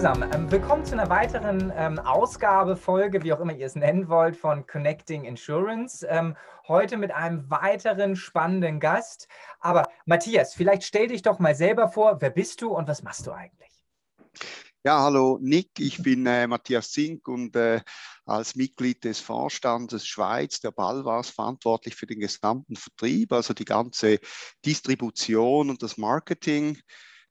zusammen, ähm, willkommen zu einer weiteren ähm, Ausgabe, Folge, wie auch immer ihr es nennen wollt, von Connecting Insurance. Ähm, heute mit einem weiteren spannenden Gast. Aber Matthias, vielleicht stell dich doch mal selber vor, wer bist du und was machst du eigentlich? Ja, hallo Nick, ich bin äh, Matthias Zink und äh, als Mitglied des Vorstandes Schweiz der Balwas verantwortlich für den gesamten Vertrieb, also die ganze Distribution und das Marketing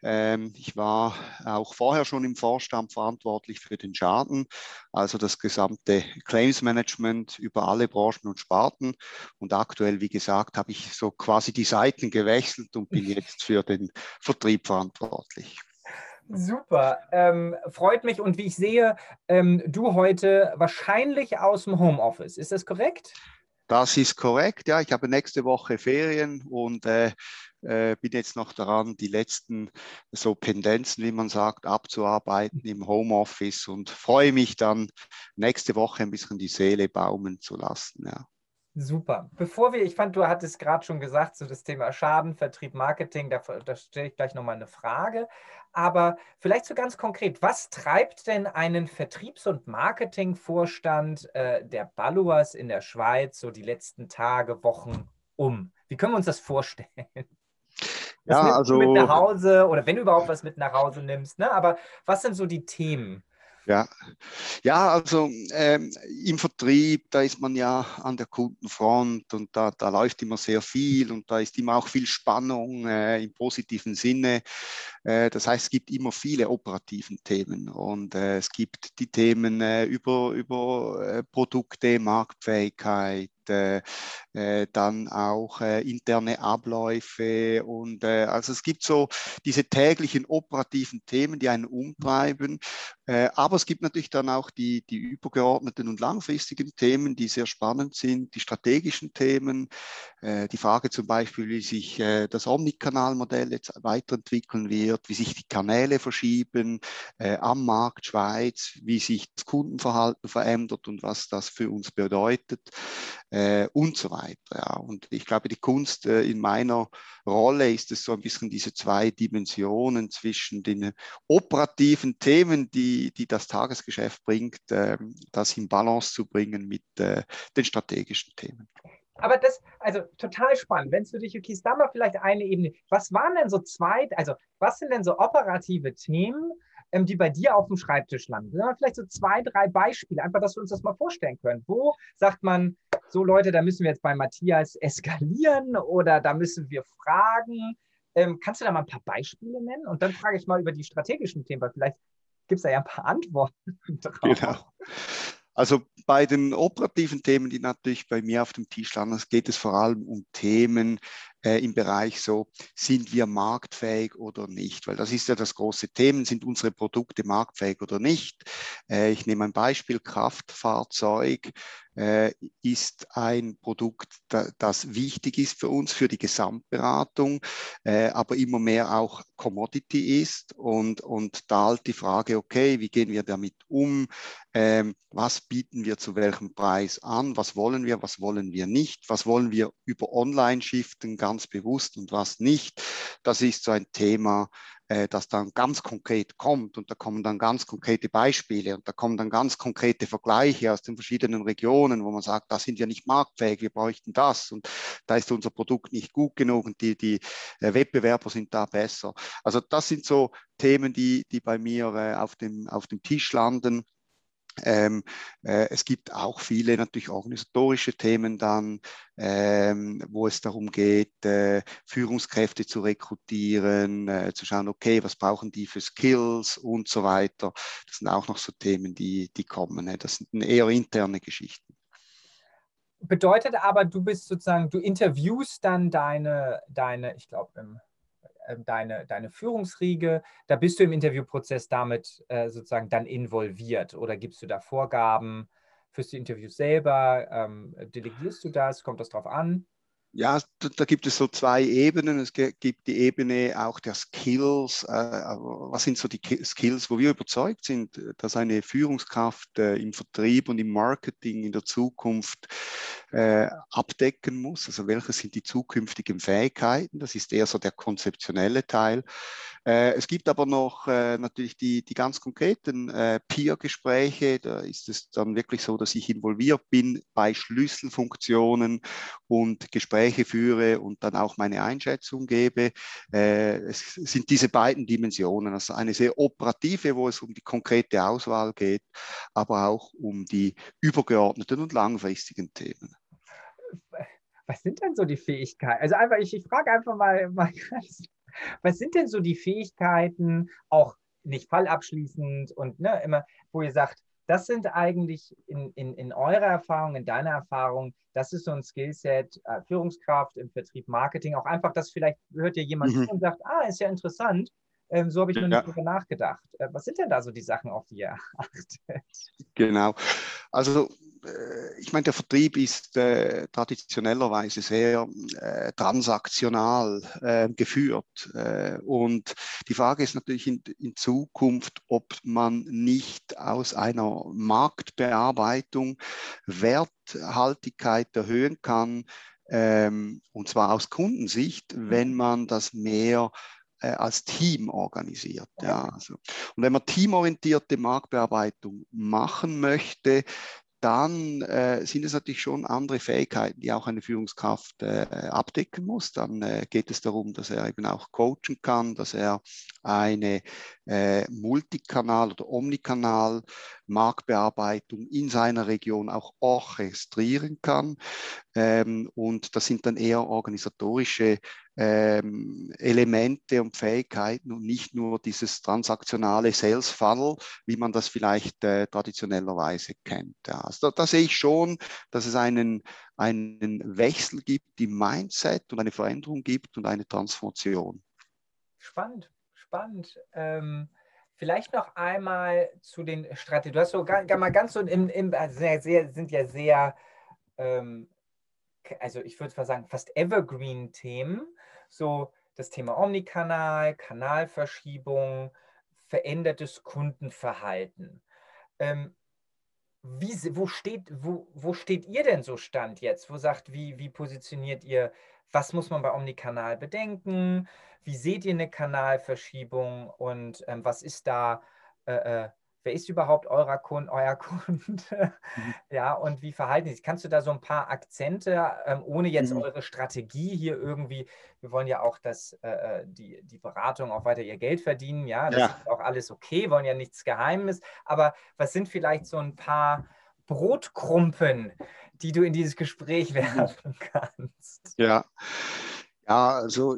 ich war auch vorher schon im Vorstand verantwortlich für den Schaden, also das gesamte Claims Management über alle Branchen und Sparten. Und aktuell, wie gesagt, habe ich so quasi die Seiten gewechselt und bin jetzt für den Vertrieb verantwortlich. Super, ähm, freut mich. Und wie ich sehe, ähm, du heute wahrscheinlich aus dem Homeoffice. Ist das korrekt? Das ist korrekt, ja. Ich habe nächste Woche Ferien und äh, äh, bin jetzt noch daran, die letzten so Pendenzen, wie man sagt, abzuarbeiten im Homeoffice und freue mich dann nächste Woche ein bisschen die Seele baumen zu lassen. Ja. Super. Bevor wir, ich fand, du hattest gerade schon gesagt, so das Thema Schaden, Vertrieb, Marketing, da, da stelle ich gleich nochmal eine Frage. Aber vielleicht so ganz konkret, was treibt denn einen Vertriebs- und Marketingvorstand äh, der Baluas in der Schweiz so die letzten Tage, Wochen um? Wie können wir uns das vorstellen? Was ja, also mit nach Hause oder wenn du überhaupt was mit nach Hause nimmst, ne? Aber was sind so die Themen? Ja, ja also ähm, im Vertrieb, da ist man ja an der Kundenfront und da, da läuft immer sehr viel und da ist immer auch viel Spannung äh, im positiven Sinne. Äh, das heißt, es gibt immer viele operativen Themen und äh, es gibt die Themen äh, über, über äh, Produkte, Marktfähigkeit, äh, äh, dann auch äh, interne Abläufe und äh, also es gibt so diese täglichen operativen Themen, die einen umtreiben, äh, aber es gibt natürlich dann auch die, die übergeordneten und langfristigen Themen, die sehr spannend sind, die strategischen Themen, die Frage zum Beispiel, wie sich das Omnikanalmodell jetzt weiterentwickeln wird, wie sich die Kanäle verschieben am Markt Schweiz, wie sich das Kundenverhalten verändert und was das für uns bedeutet äh, und so weiter. Ja. Und ich glaube, die Kunst äh, in meiner Rolle ist es so ein bisschen diese zwei Dimensionen zwischen den operativen Themen, die, die das Tagesgeschäft bringt, äh, das in Balance zu bringen mit äh, den strategischen Themen. Aber das, also total spannend. Wenn für dich okay da mal vielleicht eine Ebene. Was waren denn so zwei, also was sind denn so operative Themen, ähm, die bei dir auf dem Schreibtisch landen. Vielleicht so zwei, drei Beispiele, einfach, dass wir uns das mal vorstellen können. Wo sagt man, so Leute, da müssen wir jetzt bei Matthias eskalieren oder da müssen wir fragen. Ähm, kannst du da mal ein paar Beispiele nennen? Und dann frage ich mal über die strategischen Themen, weil vielleicht gibt es da ja ein paar Antworten drauf. Genau. Also bei den operativen Themen, die natürlich bei mir auf dem Tisch landen, geht es vor allem um Themen, äh, im Bereich so, sind wir marktfähig oder nicht? Weil das ist ja das große Thema, sind unsere Produkte marktfähig oder nicht? Äh, ich nehme ein Beispiel, Kraftfahrzeug äh, ist ein Produkt, da, das wichtig ist für uns, für die Gesamtberatung, äh, aber immer mehr auch Commodity ist und, und da halt die Frage, okay, wie gehen wir damit um? Ähm, was bieten wir zu welchem Preis an? Was wollen wir, was wollen wir nicht? Was wollen wir über Online-Shiften ganz bewusst und was nicht. Das ist so ein Thema, äh, das dann ganz konkret kommt und da kommen dann ganz konkrete Beispiele und da kommen dann ganz konkrete Vergleiche aus den verschiedenen Regionen, wo man sagt, da sind wir nicht marktfähig, wir bräuchten das und da ist unser Produkt nicht gut genug und die, die äh, Wettbewerber sind da besser. Also das sind so Themen, die, die bei mir äh, auf, dem, auf dem Tisch landen. Ähm, äh, es gibt auch viele natürlich organisatorische Themen dann, ähm, wo es darum geht, äh, Führungskräfte zu rekrutieren, äh, zu schauen, okay, was brauchen die für Skills und so weiter. Das sind auch noch so Themen, die, die kommen. Ne? Das sind eher interne Geschichten. Bedeutet aber, du bist sozusagen, du interviewst dann deine, deine ich glaube, im deine, deine Führungsriege, da bist du im Interviewprozess damit äh, sozusagen dann involviert oder gibst du da Vorgaben, fürs Interview selber, ähm, delegierst du das, kommt das drauf an? Ja, da, gibt es so zwei Ebenen. Es gibt die Ebene auch der Skills. Äh, was sind so die Skills, wo wir überzeugt sind, dass eine Führungskraft äh, im Vertrieb und im Marketing in der Zukunft äh, abdecken muss. Also welche sind die zukünftigen Fähigkeiten? Das ist eher so der konzeptionelle Teil. Äh, es gibt aber noch äh, natürlich die, die ganz konkreten äh, Peer-Gespräche. Da ist es dann wirklich so, dass ich involviert bin bei Schlüsselfunktionen und Gespräche führe und dann auch meine Einschätzung gebe. Äh, es sind diese beiden Dimensionen, also eine sehr operative, wo es um die konkrete Auswahl geht, aber auch um die übergeordneten und langfristigen Themen. Was sind denn so die Fähigkeiten? Also einfach, ich, ich frage einfach mal, mal ganz was sind denn so die Fähigkeiten, auch nicht fallabschließend und ne, immer, wo ihr sagt, das sind eigentlich in, in, in eurer Erfahrung, in deiner Erfahrung, das ist so ein Skillset, äh, Führungskraft im Vertrieb, Marketing, auch einfach, dass vielleicht hört ihr jemand mhm. und sagt, ah, ist ja interessant, ähm, so habe ich noch ja. nicht drüber nachgedacht. Äh, was sind denn da so die Sachen, auf die ihr achtet? Genau. Also ich meine, der Vertrieb ist äh, traditionellerweise sehr äh, transaktional äh, geführt. Äh, und die Frage ist natürlich in, in, Zukunft, ob man nicht aus einer Marktbearbeitung Werthaltigkeit erhöhen kann, ähm, und zwar aus Kundensicht, wenn man das mehr äh, als Team organisiert. Ja, also. Und wenn man teamorientierte Marktbearbeitung machen möchte, dann äh, sind es natürlich schon andere Fähigkeiten, die auch eine Führungskraft äh, abdecken muss. Dann äh, geht es darum, dass er eben auch coachen kann, dass er eine äh, Multikanal- oder Omnikanal Marktbearbeitung in seiner Region auch orchestrieren kann. Ähm, und das sind dann eher organisatorische ähm, Elemente und Fähigkeiten und nicht nur dieses transaktionale Sales Funnel, wie man das vielleicht äh, traditionellerweise kennt. Ja, also da, da, sehe ich schon, dass es einen, einen Wechsel gibt im Mindset und eine Veränderung gibt und eine Transformation. Spannend, spannend. Ähm Vielleicht noch einmal zu den Strategien. Du hast so mal ganz so im, im also sind ja sehr, ähm, also ich würde sagen, fast Evergreen-Themen. So das Thema Omnikanal, Kanalverschiebung, verändertes Kundenverhalten. Ähm, wie, wo, steht, wo, wo steht ihr denn so Stand jetzt? Wo sagt, wie, wie positioniert ihr, was muss man bei Omnikanal bedenken? Wie seht ihr eine Kanalverschiebung und ähm, was ist da, äh, äh, wer ist überhaupt eurer Kunde, euer Kunde? Mhm. ja, und wie verhalten sie sich? Kannst du da so ein paar Akzente, ähm, ohne jetzt mhm. eure Strategie hier irgendwie, wir wollen ja auch, dass äh, äh die, die Beratung auch weiter ihr Geld verdienen, ja, das ja. ist auch alles okay, wollen ja nichts Geheimes, aber was sind vielleicht so ein paar Brotkrumpen, die du in dieses Gespräch werfen kannst? Ja, ja, also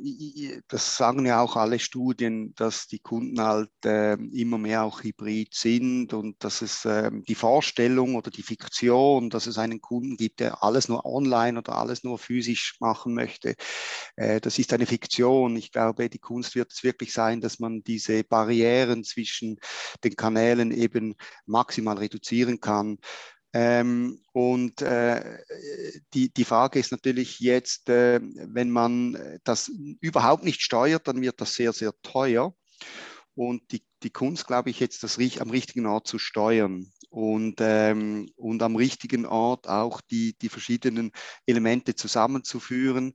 das sagen ja auch alle Studien, dass die Kunden halt äh, immer mehr auch hybrid sind und dass es äh, die Vorstellung oder die Fiktion, dass es einen Kunden gibt, der alles nur online oder alles nur physisch machen möchte, äh, das ist eine Fiktion. Ich glaube, die Kunst wird es wirklich sein, dass man diese Barrieren zwischen den Kanälen eben maximal reduzieren kann. Ähm, und äh, die, die Frage ist natürlich jetzt, äh, wenn man das überhaupt nicht steuert, dann wird das sehr, sehr teuer. Und die, die Kunst, glaube ich, jetzt das am richtigen Ort zu steuern und, ähm, und am richtigen Ort auch die, die verschiedenen Elemente zusammenzuführen.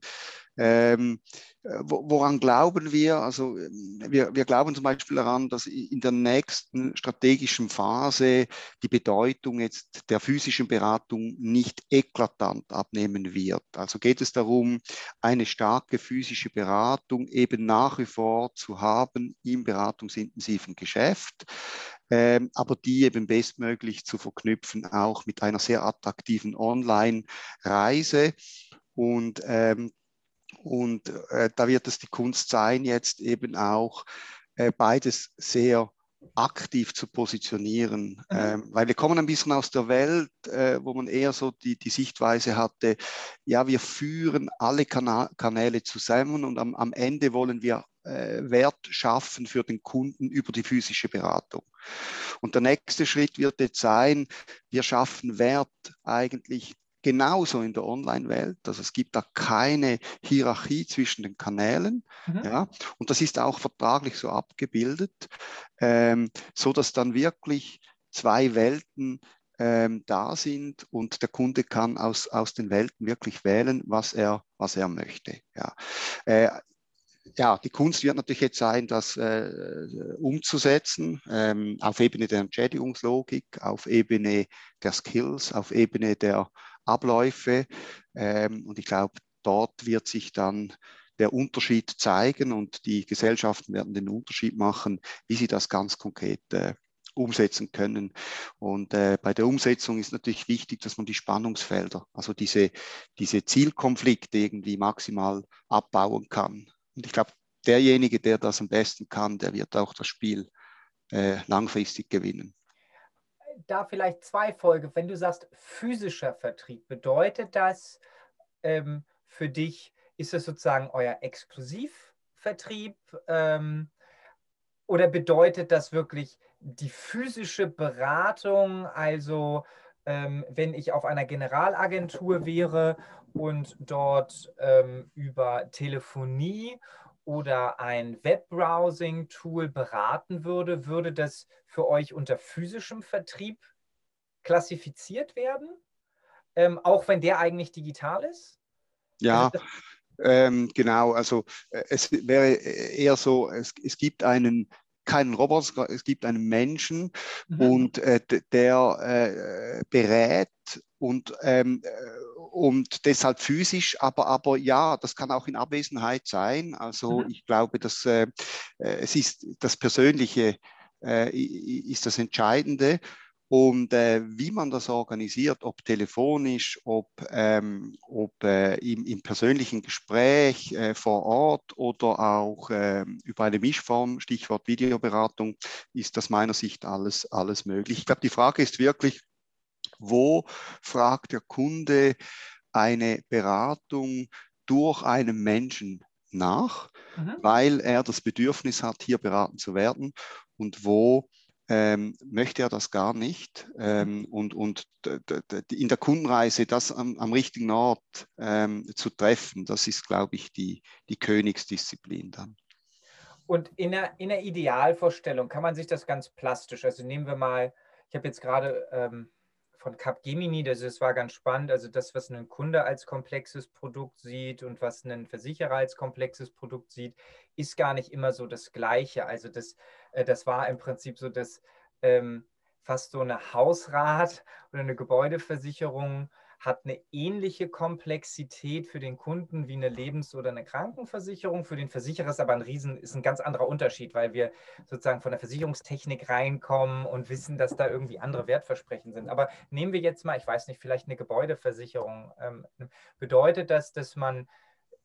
Ähm, woran glauben wir? Also wir, wir glauben zum Beispiel daran, dass in der nächsten strategischen Phase die Bedeutung jetzt der physischen Beratung nicht eklatant abnehmen wird. Also geht es darum, eine starke physische Beratung eben nach wie vor zu haben im beratungsintensiven Geschäft. Ähm, aber die eben bestmöglich zu verknüpfen, auch mit einer sehr attraktiven Online-Reise. Und ähm, und äh, da wird es die Kunst sein, jetzt eben auch äh, beides sehr aktiv zu positionieren, mhm. ähm, weil wir kommen ein bisschen aus der Welt, äh, wo man eher so die, die Sichtweise hatte, ja, wir führen alle Kana Kanäle zusammen und am, am Ende wollen wir äh, Wert schaffen für den Kunden über die physische Beratung. Und der nächste Schritt wird jetzt sein, wir schaffen Wert eigentlich genauso in der Online-Welt. Also es gibt da keine Hierarchie zwischen den Kanälen. Mhm. Ja, und das ist auch vertraglich so abgebildet, ähm, so dass dann wirklich zwei Welten ähm, da sind und der Kunde kann aus, aus den Welten wirklich wählen, was er, was er möchte. Ja. Äh, ja, die Kunst wird natürlich jetzt sein, das äh, umzusetzen ähm, auf Ebene der Entschädigungslogik, auf Ebene der Skills, auf Ebene der Abläufe. Ähm, und ich glaube, dort wird sich dann der Unterschied zeigen und die Gesellschaften werden den Unterschied machen, wie sie das ganz konkret äh, umsetzen können. Und äh, bei der Umsetzung ist natürlich wichtig, dass man die Spannungsfelder, also diese, diese Zielkonflikte irgendwie maximal abbauen kann. Und ich glaube, derjenige, der das am besten kann, der wird auch das Spiel äh, langfristig gewinnen. Da vielleicht zwei Folge. Wenn du sagst physischer Vertrieb, bedeutet das ähm, für dich, ist das sozusagen euer Exklusivvertrieb ähm, oder bedeutet das wirklich die physische Beratung, also ähm, wenn ich auf einer Generalagentur wäre und dort ähm, über Telefonie oder ein Webbrowsing-Tool beraten würde, würde das für euch unter physischem Vertrieb klassifiziert werden, ähm, auch wenn der eigentlich digital ist? Ja, also ähm, genau. Also äh, es wäre eher so, es, es gibt einen keinen Roboter, es gibt einen Menschen mhm. und äh, der äh, berät und, ähm, äh, und deshalb physisch, aber, aber ja, das kann auch in Abwesenheit sein. Also mhm. ich glaube, dass äh, äh es ist das Persönliche äh, ist das Entscheidende. Und äh, wie man das organisiert, ob telefonisch, ob, ähm, ob äh, im, im, persönlichen Gespräch äh, vor Ort oder auch ähm, über eine Mischform, Stichwort Videoberatung, ist das meiner Sicht alles, alles möglich. Ich glaube, die Frage ist wirklich, wo fragt der Kunde eine Beratung durch einen Menschen nach, mhm. weil er das Bedürfnis hat, hier beraten zu werden und wo ähm, möchte er das gar nicht. Ähm, und und in der Kundenreise das am, am richtigen Ort ähm, zu treffen, das ist, glaube ich, die, die Königsdisziplin dann. Und in der, in der Idealvorstellung kann man sich das ganz plastisch, also nehmen wir mal, ich habe jetzt gerade ähm, von Capgemini, das, das war ganz spannend, also das, was ein Kunde als komplexes Produkt sieht und was ein Versicherer als komplexes Produkt sieht, ist gar nicht immer so das Gleiche. Also das, äh, das war im Prinzip so, dass ähm, fast so eine Hausrat oder eine Gebäudeversicherung hat eine ähnliche Komplexität für den Kunden wie eine Lebens- oder eine Krankenversicherung. Für den Versicherer ist aber ein Riesen, ist ein ganz anderer Unterschied, weil wir sozusagen von der Versicherungstechnik reinkommen und wissen, dass da irgendwie andere Wertversprechen sind. Aber nehmen wir jetzt mal, ich weiß nicht, vielleicht eine Gebäudeversicherung. Ähm, bedeutet das, dass man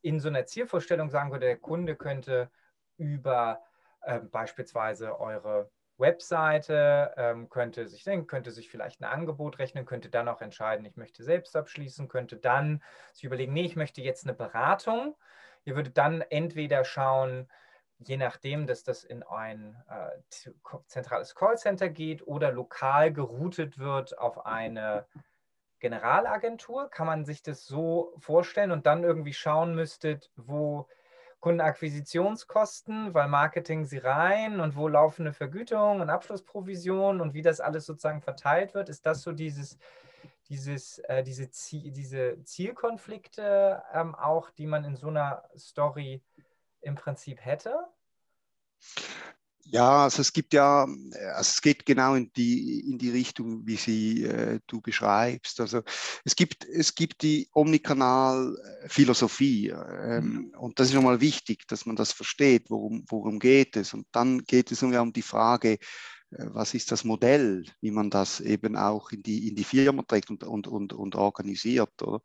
in so einer Zielvorstellung sagen würde, der Kunde könnte über äh, beispielsweise eure Webseite, ähm, könnte sich denken, könnte sich vielleicht ein Angebot rechnen, könnte dann auch entscheiden, ich möchte selbst abschließen, könnte dann sich überlegen, nee, ich möchte jetzt eine Beratung. Ihr würdet dann entweder schauen, je nachdem, dass das in ein äh, zentrales Callcenter geht oder lokal geroutet wird auf eine Generalagentur, kann man sich das so vorstellen und dann irgendwie schauen müsstet, wo Kundenakquisitionskosten, weil Marketing sie rein und wo laufende Vergütung und Abschlussprovision und wie das alles sozusagen verteilt wird, ist das so dieses, dieses, äh, diese, Ziel, diese Zielkonflikte ähm, auch, die man in so einer Story im Prinzip hätte? Ja, also es gibt ja, also es geht genau in die, in die Richtung, wie sie äh, du beschreibst. Also es gibt, es gibt die Omnikanal-Philosophie ähm, mhm. und das ist nochmal wichtig, dass man das versteht, worum, worum geht es. Und dann geht es um die Frage, äh, was ist das Modell, wie man das eben auch in die, in die Firma trägt und, und, und, und organisiert. Oder?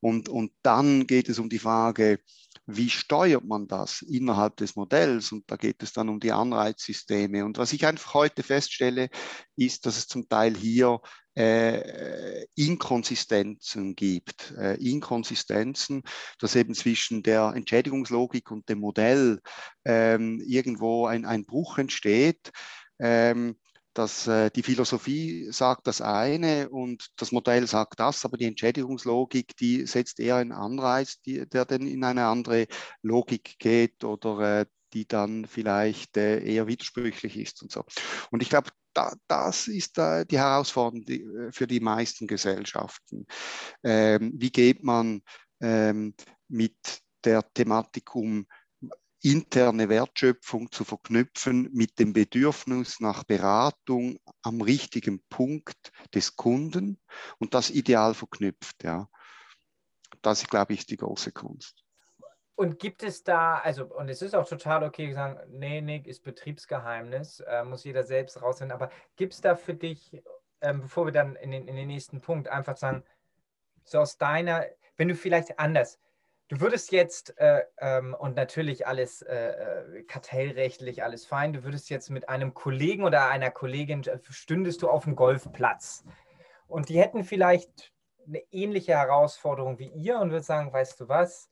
Und, und dann geht es um die Frage, wie steuert man das innerhalb des Modells? Und da geht es dann um die Anreizsysteme. Und was ich einfach heute feststelle, ist, dass es zum Teil hier äh, Inkonsistenzen gibt. Äh, Inkonsistenzen, dass eben zwischen der Entschädigungslogik und dem Modell ähm, irgendwo ein, ein Bruch entsteht. Ähm, dass äh, die Philosophie sagt das eine und das Modell sagt das, aber die Entschädigungslogik, die setzt eher einen Anreiz, die, der dann in eine andere Logik geht oder äh, die dann vielleicht äh, eher widersprüchlich ist und so. Und ich glaube, da, das ist äh, die Herausforderung die, äh, für die meisten Gesellschaften. Ähm, wie geht man ähm, mit der Thematik um, interne Wertschöpfung zu verknüpfen mit dem Bedürfnis nach Beratung am richtigen Punkt des Kunden und das ideal verknüpft. Ja. Das, glaube ich, ist die große Kunst. Und gibt es da, also, und es ist auch total okay, zu sagen, nee, nee, ist Betriebsgeheimnis, äh, muss jeder selbst rausfinden, aber gibt es da für dich, ähm, bevor wir dann in den, in den nächsten Punkt einfach sagen, so aus deiner, wenn du vielleicht anders, Du würdest jetzt, äh, ähm, und natürlich alles äh, äh, kartellrechtlich, alles fein, du würdest jetzt mit einem Kollegen oder einer Kollegin, äh, stündest du auf dem Golfplatz. Und die hätten vielleicht eine ähnliche Herausforderung wie ihr und würden sagen, weißt du was,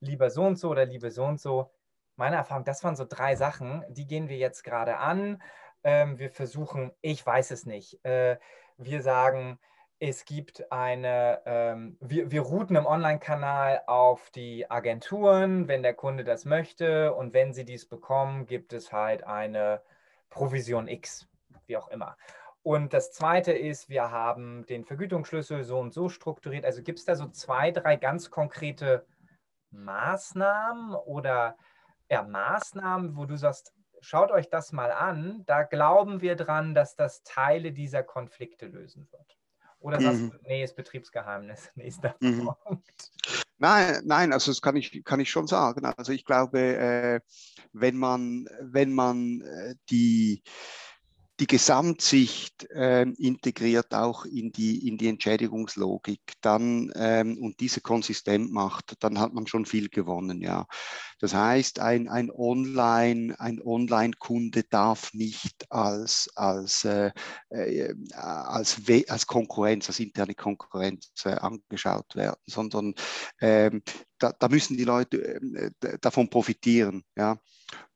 lieber so und so oder liebe so und so. Meine Erfahrung, das waren so drei Sachen, die gehen wir jetzt gerade an. Ähm, wir versuchen, ich weiß es nicht. Äh, wir sagen, es gibt eine, ähm, wir, wir routen im Online-Kanal auf die Agenturen, wenn der Kunde das möchte. Und wenn sie dies bekommen, gibt es halt eine Provision X, wie auch immer. Und das zweite ist, wir haben den Vergütungsschlüssel so und so strukturiert. Also gibt es da so zwei, drei ganz konkrete Maßnahmen oder ja, Maßnahmen, wo du sagst, schaut euch das mal an. Da glauben wir dran, dass das Teile dieser Konflikte lösen wird. Oder sagst mhm. du, nee, ist Betriebsgeheimnis, nächster mhm. Punkt. Nein, nein, also das kann ich, kann ich schon sagen. Also ich glaube, äh, wenn man, wenn man äh, die, die Gesamtsicht äh, integriert auch in die, in die Entschädigungslogik dann, ähm, und diese konsistent macht, dann hat man schon viel gewonnen. Ja. Das heißt, ein, ein Online, ein Online-Kunde darf nicht als, als, äh, äh, als, als Konkurrenz, als interne Konkurrenz äh, angeschaut werden, sondern ähm, da, da, müssen die Leute äh, davon profitieren. Ja.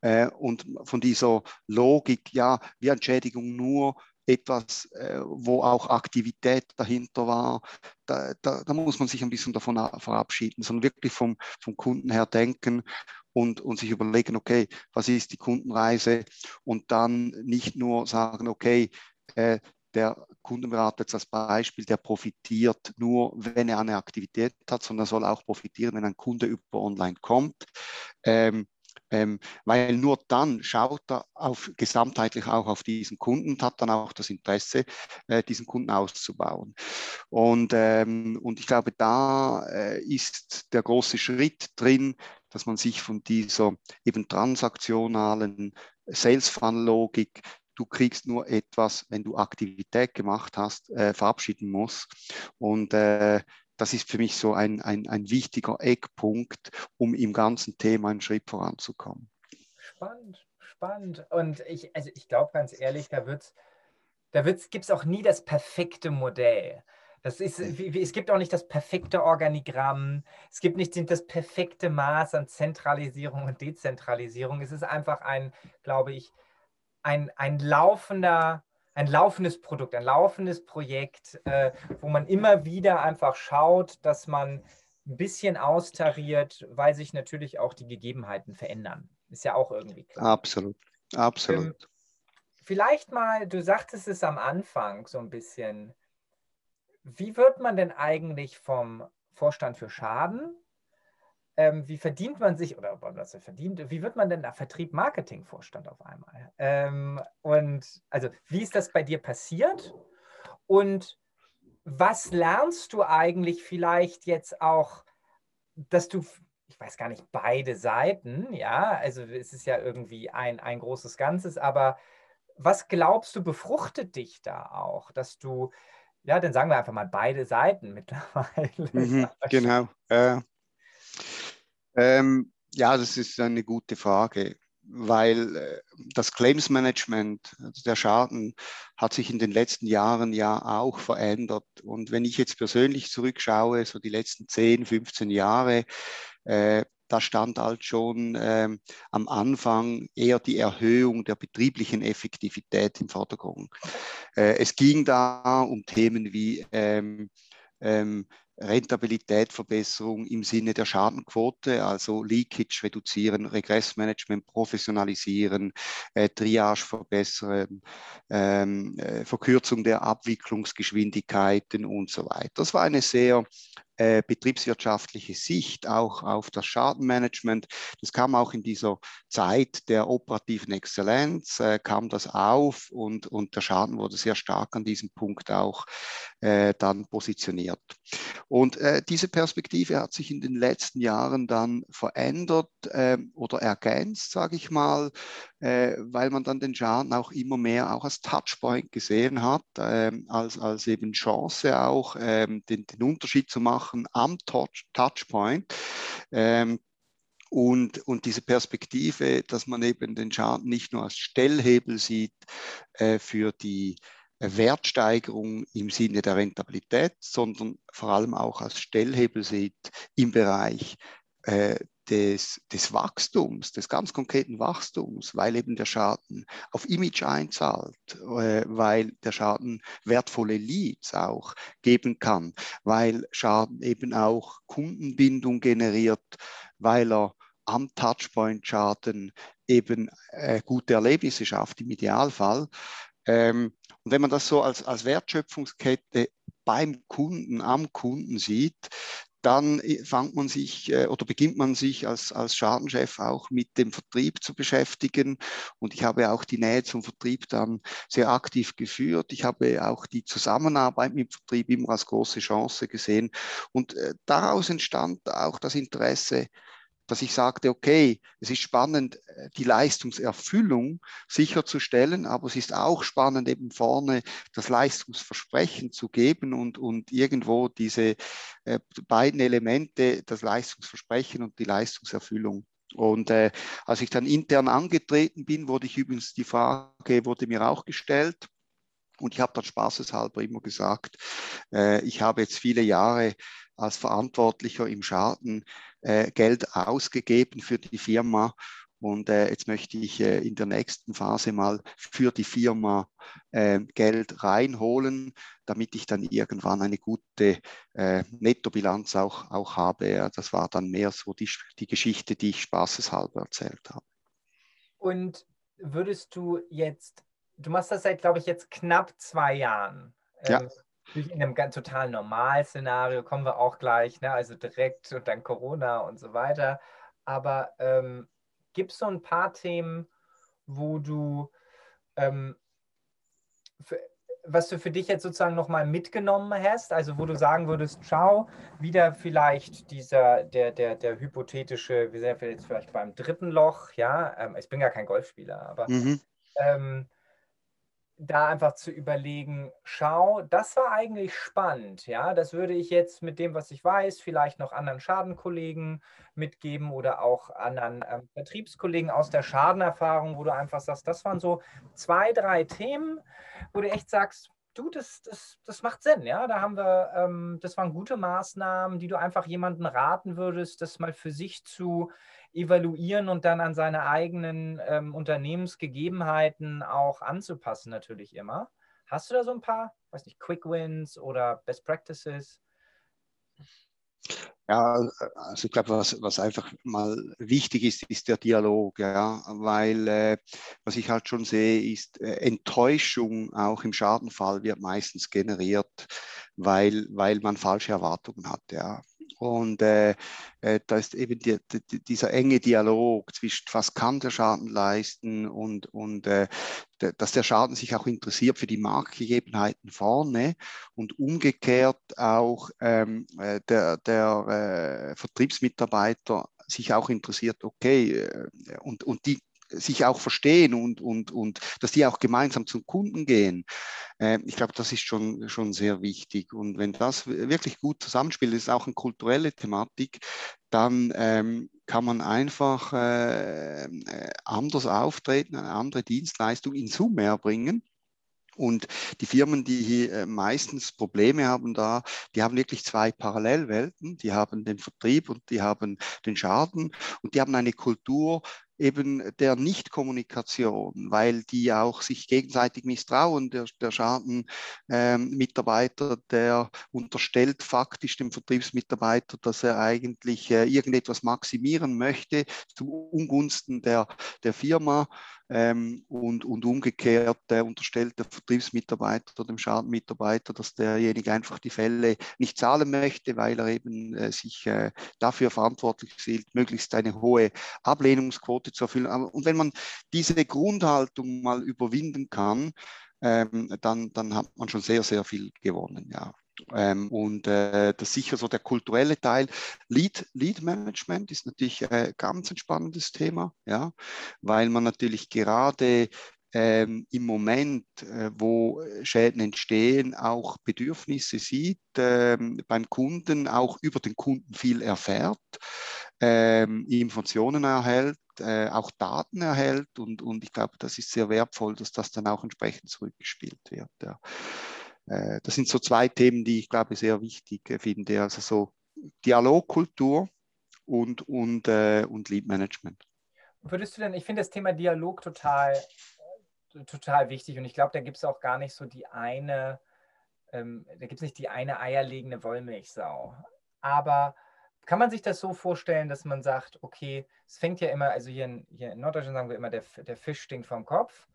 Äh, und von dieser Logik, ja, wir Entschädigung nur etwas, äh, wo auch Aktivität dahinter war, da, da, da, muss man sich ein bisschen davon verabschieden, sondern wirklich vom, vom Kunden her denken und, und sich überlegen, okay, was ist die Kundenreise und dann nicht nur sagen, okay, äh, der Kundenberater jetzt als Beispiel, der profitiert nur, wenn er eine Aktivität hat, sondern er soll auch profitieren, wenn ein Kunde über online kommt. Ähm, ähm, weil nur dann schaut er auf, gesamtheitlich auch auf diesen Kunden und hat dann auch das Interesse, äh, diesen Kunden auszubauen. Und, ähm, und ich glaube, da äh, ist der große Schritt drin, dass man sich von dieser eben transaktionalen Sales Funnel Logik du kriegst nur etwas, wenn du Aktivität gemacht hast, äh, verabschieden muss. Und äh, das ist für mich so ein, ein, ein wichtiger Eckpunkt, um im ganzen Thema einen Schritt voranzukommen. Spannend, spannend. Und ich, also ich glaube ganz ehrlich, da da wird's, gibt es auch nie das perfekte Modell. Das ist, es gibt auch nicht das perfekte Organigramm, es gibt nicht das perfekte Maß an Zentralisierung und Dezentralisierung. Es ist einfach ein, glaube ich, ein, ein laufender ein laufendes Produkt, ein laufendes Projekt, äh, wo man immer wieder einfach schaut, dass man ein bisschen austariert, weil sich natürlich auch die Gegebenheiten verändern. Ist ja auch irgendwie klar. Absolut, absolut. Ähm, vielleicht mal, du sagtest es am Anfang so ein bisschen, wie wird man denn eigentlich vom Vorstand für Schaden ähm, wie verdient man sich oder was verdient, wie wird man denn da Vertrieb Marketing Vorstand auf einmal? Ähm, und also wie ist das bei dir passiert? Und was lernst du eigentlich vielleicht jetzt auch, dass du, ich weiß gar nicht, beide Seiten, ja, also es ist ja irgendwie ein, ein großes Ganzes, aber was glaubst du befruchtet dich da auch, dass du, ja, dann sagen wir einfach mal beide Seiten mittlerweile. Mhm, genau. Äh, ähm, ja, das ist eine gute Frage, weil äh, das Claims Management, also der Schaden, hat sich in den letzten Jahren ja auch verändert. Und wenn ich jetzt persönlich zurückschaue, so die letzten 10, 15 Jahre, äh, da stand halt schon ähm, am Anfang eher die Erhöhung der betrieblichen Effektivität im Vordergrund. Äh, es ging da um Themen wie ähm, ähm, Rentabilitätverbesserung im Sinne der Schadenquote, also Leakage reduzieren, Regressmanagement professionalisieren, äh, Triage verbessern, ähm, äh, Verkürzung der Abwicklungsgeschwindigkeiten und so weiter. Das war eine sehr äh, betriebswirtschaftliche Sicht auch auf das Schadenmanagement. Das kam auch in dieser Zeit der operativen Exzellenz, äh, kam das auf und, und der Schaden wurde sehr stark an diesem Punkt auch äh, dann positioniert. Und äh, diese Perspektive hat sich in den letzten Jahren dann verändert ähm, oder ergänzt, sage ich mal, äh, weil man dann den Schaden auch immer mehr auch als Touchpoint gesehen hat, ähm, als, als eben Chance auch, ähm, den, den Unterschied zu machen machen am Touch, Touchpoint. Ähm, und, und diese Perspektive, dass man eben den Schaden nicht nur als Stellhebel sieht äh, für die Wertsteigerung im Sinne der Rentabilität, sondern vor allem auch als Stellhebel sieht im Bereich äh, des, des Wachstums, des ganz konkreten Wachstums, weil eben der Schaden auf Image einzahlt, äh, weil der Schaden wertvolle Leads auch geben kann, weil Schaden eben auch Kundenbindung generiert, weil er am Touchpoint-Schaden eben äh, gute Erlebnisse schafft im Idealfall. Ähm, und wenn man das so als, als Wertschöpfungskette beim Kunden, am Kunden sieht, dann fängt man sich äh, oder beginnt man sich als, als Schadenchef auch mit dem Vertrieb zu beschäftigen. Und ich habe auch die Nähe zum Vertrieb dann sehr aktiv geführt. Ich habe auch die Zusammenarbeit mit dem Vertrieb immer als große Chance gesehen. Und äh, daraus entstand auch das Interesse, dass ich sagte, okay, es ist spannend, äh, die Leistungserfüllung sicherzustellen, aber es ist auch spannend, eben vorne das Leistungsversprechen zu geben und, und irgendwo diese äh, beiden Elemente, das Leistungsversprechen und die Leistungserfüllung. Und äh, als ich dann intern angetreten bin, wurde ich übrigens die Frage, wurde mir auch gestellt, und ich habe dann spaßeshalber immer gesagt, äh, ich habe jetzt viele Jahre als Verantwortlicher im Schaden äh, Geld ausgegeben für die Firma. Und äh, jetzt möchte ich äh, in der nächsten Phase mal für die Firma äh, Geld reinholen, damit ich dann irgendwann eine gute äh, Nettobilanz auch, auch habe. Das war dann mehr so die, die Geschichte, die ich spaßeshalber erzählt habe. Und würdest du jetzt, du machst das seit, glaube ich, jetzt knapp zwei Jahren. Ja. Ähm, in einem ganz total normalen Szenario kommen wir auch gleich, ne? also direkt und dann Corona und so weiter. Aber ähm, gibt es so ein paar Themen, wo du, ähm, für, was du für dich jetzt sozusagen nochmal mitgenommen hast, also wo du sagen würdest, schau, wieder vielleicht dieser, der, der, der hypothetische, wir sind jetzt vielleicht beim dritten Loch, ja, ähm, ich bin gar kein Golfspieler, aber mhm. ähm, da einfach zu überlegen, schau, das war eigentlich spannend, ja, das würde ich jetzt mit dem, was ich weiß, vielleicht noch anderen Schadenkollegen mitgeben oder auch anderen ähm, Vertriebskollegen aus der Schadenerfahrung, wo du einfach sagst, das waren so zwei, drei Themen, wo du echt sagst, du, das, das, das macht Sinn, ja. Da haben wir, ähm, das waren gute Maßnahmen, die du einfach jemandem raten würdest, das mal für sich zu evaluieren und dann an seine eigenen ähm, Unternehmensgegebenheiten auch anzupassen, natürlich immer. Hast du da so ein paar, weiß nicht, Quick Wins oder Best Practices? Ja, also ich glaube, was, was einfach mal wichtig ist, ist der Dialog, ja, weil äh, was ich halt schon sehe, ist äh, Enttäuschung auch im Schadenfall wird meistens generiert, weil, weil man falsche Erwartungen hat, ja. Und äh, äh, da ist eben die, die, dieser enge Dialog zwischen, was kann der Schaden leisten und, und äh, dass der Schaden sich auch interessiert für die Marktgegebenheiten vorne und umgekehrt auch ähm, äh, der, der äh, Vertriebsmitarbeiter sich auch interessiert, okay, und, und die sich auch verstehen und, und, und dass die auch gemeinsam zum Kunden gehen. Äh, ich glaube, das ist schon, schon sehr wichtig. Und wenn das wirklich gut zusammenspielt, ist auch eine kulturelle Thematik, dann ähm, kann man einfach äh, äh anders auftreten, eine andere Dienstleistung in Summe erbringen und die Firmen, die hier äh, meistens Probleme haben da, die haben wirklich zwei Parallelwelten. Die haben den Vertrieb und die haben den Schaden und die haben eine Kultur, eben der Nichtkommunikation, weil die auch sich gegenseitig misstrauen. Der, der Schadenmitarbeiter, ähm, der unterstellt faktisch dem Vertriebsmitarbeiter, dass er eigentlich äh, irgendetwas maximieren möchte zu Ungunsten der, der Firma ähm, und, und umgekehrt der unterstellt der Vertriebsmitarbeiter dem Schadenmitarbeiter, dass derjenige einfach die Fälle nicht zahlen möchte, weil er eben äh, sich äh, dafür verantwortlich sieht, möglichst eine hohe Ablehnungsquote zu erfüllen. Und wenn man diese Grundhaltung mal überwinden kann, ähm, dann, dann hat man schon sehr, sehr viel gewonnen, ja. Ähm, und äh, das ist sicher so der kulturelle Teil. Lead, Lead Management ist natürlich äh, ganz ein spannendes Thema, ja, weil man natürlich gerade ähm, im Moment, äh, wo Schäden entstehen, auch Bedürfnisse sieht, ähm, beim Kunden auch über den Kunden viel erfährt, ähm, Informationen erhält, äh, auch Daten erhält und, und ich glaube, das ist sehr wertvoll, dass das dann auch entsprechend zurückgespielt wird. Ja. Äh, das sind so zwei Themen, die ich glaube sehr wichtig äh, finde. Also so Dialogkultur und, und, äh, und Lead Management. Würdest du denn, ich finde das Thema Dialog total, total wichtig und ich glaube, da gibt es auch gar nicht so die eine, ähm, da gibt es nicht die eine eierlegende Wollmilchsau. Aber kann man sich das so vorstellen, dass man sagt, okay, es fängt ja immer, also hier in, hier in Norddeutschland sagen wir immer, der, der Fisch stinkt vom Kopf.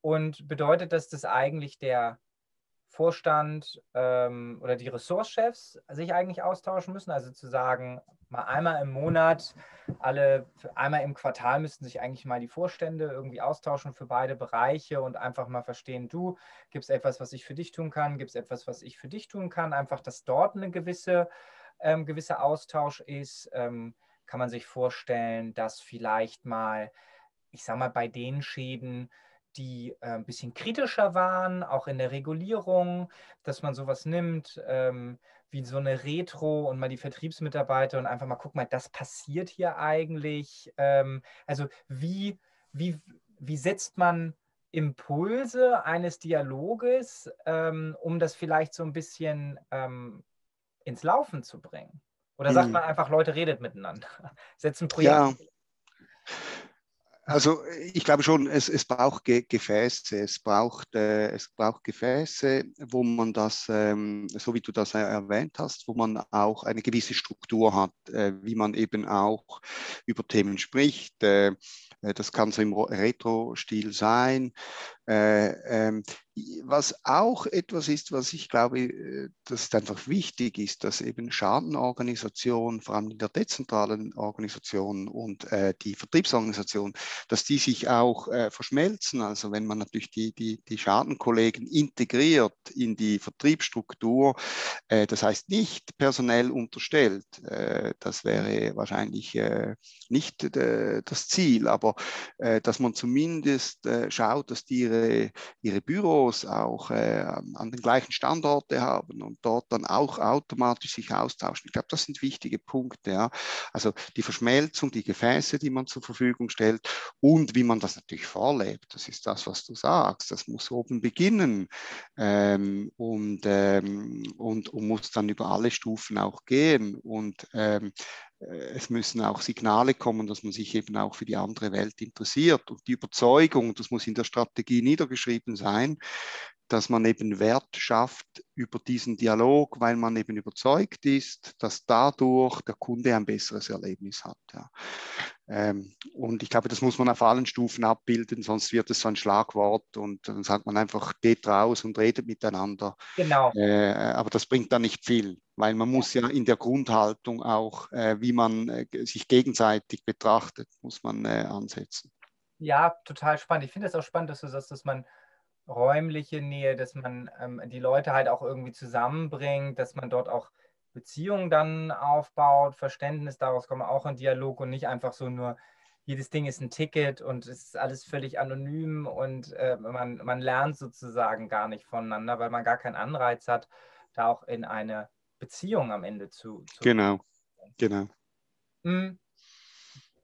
Und bedeutet das, dass eigentlich der Vorstand ähm, oder die Ressortchefs sich eigentlich austauschen müssen? Also zu sagen, mal einmal im Monat, alle, einmal im Quartal müssten sich eigentlich mal die Vorstände irgendwie austauschen für beide Bereiche und einfach mal verstehen, du, gibt es etwas, was ich für dich tun kann, gibt es etwas, was ich für dich tun kann, einfach, dass dort eine gewisse, ähm, gewisser Austausch ist. Ähm, kann man sich vorstellen, dass vielleicht mal, ich sag mal, bei den Schäden, die äh, ein bisschen kritischer waren, auch in der Regulierung, dass man sowas nimmt ähm, wie so eine Retro und mal die Vertriebsmitarbeiter und einfach mal guck mal, das passiert hier eigentlich. Ähm, also wie, wie, wie setzt man Impulse eines Dialoges, ähm, um das vielleicht so ein bisschen ähm, ins Laufen zu bringen? Oder sagt hm. man einfach, Leute, redet miteinander, setzt ein Projekt. Ja. Also ich glaube schon, es, es braucht Ge Gefäße, es braucht, äh, es braucht Gefäße, wo man das, ähm, so wie du das erwähnt hast, wo man auch eine gewisse Struktur hat, äh, wie man eben auch über Themen spricht. Äh, äh das kann so im Retro-Stil sein. Äh, ähm, was auch etwas ist, was ich glaube, äh, dass einfach wichtig ist, dass eben Schadenorganisation, vor allem in der dezentralen Organisation und äh, die Vertriebsorganisation, dass die sich auch verschmelzen. Also wenn man natürlich die, die, die Schadenkollegen integriert in die Vertriebsstruktur, das heißt nicht personell unterstellt, das wäre wahrscheinlich nicht das Ziel, aber dass man zumindest schaut, dass die ihre, ihre Büros Büros auch äh, an den gleichen Standorte haben und dort dann auch automatisch sich austauschen. Ich glaube, das sind wichtige Punkte. Ja. Also die Verschmelzung, die Gefäße, die man zur Verfügung stellt und wie man das natürlich vorlebt. Das ist das, was du sagst. Das muss oben beginnen ähm, und, ähm, und, und muss dann über alle Stufen auch gehen. Und ähm, äh, es müssen auch Signale kommen, dass man sich eben auch für die andere Welt interessiert. Und die Überzeugung, das muss in der Strategie niedergeschrieben sein, dass man eben Wert schafft über diesen Dialog, weil man eben überzeugt ist, dass dadurch der Kunde ein besseres Erlebnis hat. Ja. Ähm, und ich glaube, das muss man auf allen Stufen abbilden, sonst wird es so ein Schlagwort und dann sagt man einfach, geht raus und redet miteinander. Genau. Äh, aber das bringt dann nicht viel, weil man muss ja in der Grundhaltung auch, äh, wie man äh, sich gegenseitig betrachtet, muss man ansetzen. Ja, total spannend. Ich finde es auch spannend, dass du sagst, dass man räumliche Nähe, dass man ähm, die Leute halt auch irgendwie zusammenbringt, dass man dort auch Beziehungen dann aufbaut, Verständnis daraus kommt, auch ein Dialog und nicht einfach so nur, jedes Ding ist ein Ticket und es ist alles völlig anonym und äh, man, man lernt sozusagen gar nicht voneinander, weil man gar keinen Anreiz hat, da auch in eine Beziehung am Ende zu. zu genau, genau. Hm.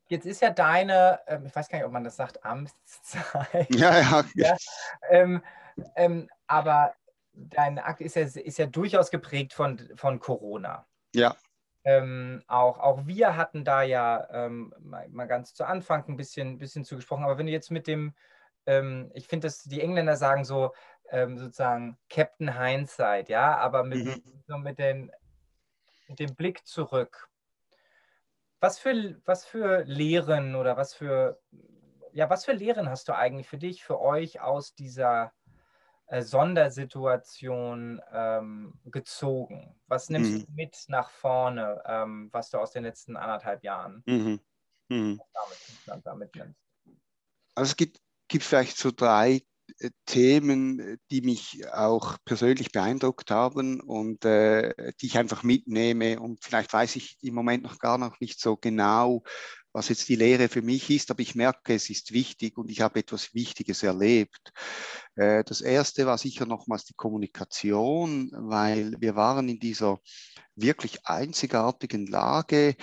Jetzt ist ja deine, ähm, ich weiß gar nicht, ob man das sagt, Amtszeit. Ja, ja. ja ähm, ähm, aber dein Akt ist ja, ist ja durchaus geprägt von, von Corona. Ja. Ähm, auch, auch wir hatten da ja ähm, mal, mal, ganz zu Anfang ein bisschen, bisschen zugesprochen, aber wenn du jetzt mit dem, ähm, ich finde, dass die Engländer sagen so ähm, sozusagen Captain Hindsight, ja, aber mit, mhm. so mit, den, mit dem Blick zurück. Was für, was für Lehren oder was für, ja, was für Lehren hast du eigentlich für dich, für euch aus dieser Sondersituation ähm, gezogen? Was nimmst mhm. du mit nach vorne, ähm, was du aus den letzten anderthalb Jahren mhm. Mhm. Damit, damit, nimmst? Also es gibt, gibt vielleicht so drei äh, Themen, die mich auch persönlich beeindruckt haben und äh, die ich einfach mitnehme. Und vielleicht weiß ich im Moment noch gar noch nicht so genau, was jetzt die Lehre für mich ist, aber ich merke, es ist wichtig und ich habe etwas Wichtiges erlebt. Äh, das erste war sicher nochmals die Kommunikation, weil wir waren in dieser wirklich einzigartigen Lage.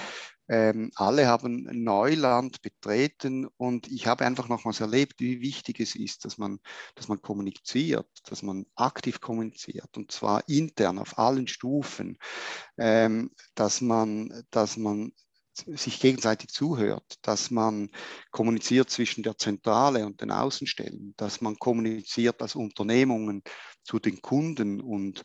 Ähm, alle haben Neuland betreten und ich habe einfach nochmals erlebt, wie wichtig es ist, dass man, dass man kommuniziert, dass man aktiv kommuniziert und zwar intern auf allen Stufen, ähm, dass man, dass man sich gegenseitig zuhört, dass man kommuniziert zwischen der Zentrale und den Außenstellen, dass man kommuniziert als Unternehmungen zu den Kunden und,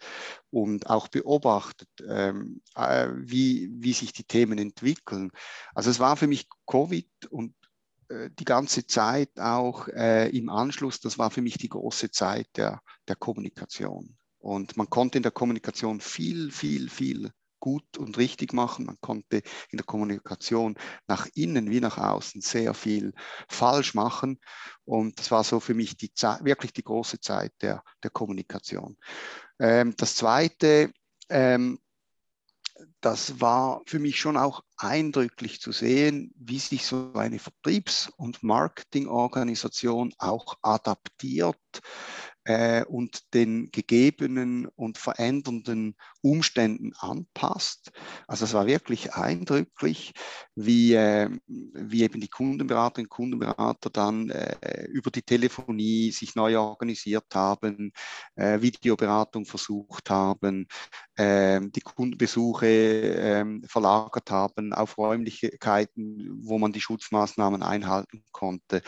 und auch beobachtet, ähm, äh, wie, wie sich die Themen entwickeln. Also es war für mich Covid und äh, die ganze Zeit auch äh, im Anschluss, das war für mich die große Zeit der, der Kommunikation. Und man konnte in der Kommunikation viel, viel, viel gut und richtig machen. Man konnte in der Kommunikation nach innen wie nach außen sehr viel falsch machen. Und das war so für mich die Zeit, wirklich die große Zeit der, der Kommunikation. Ähm, das Zweite, ähm, das war für mich schon auch eindrücklich zu sehen, wie sich so eine Vertriebs- und Marketingorganisation auch adaptiert äh, und den gegebenen und verändernden Umständen anpasst. Also es war wirklich eindrücklich, wie, äh, wie eben die Kundenberaterinnen und Kundenberater dann äh, über die Telefonie sich neu organisiert haben, äh, Videoberatung versucht haben, ähm, die Kundenbesuche ähm, verlagert haben auf Räumlichkeiten, wo man die Schutzmaßnahmen einhalten konnte.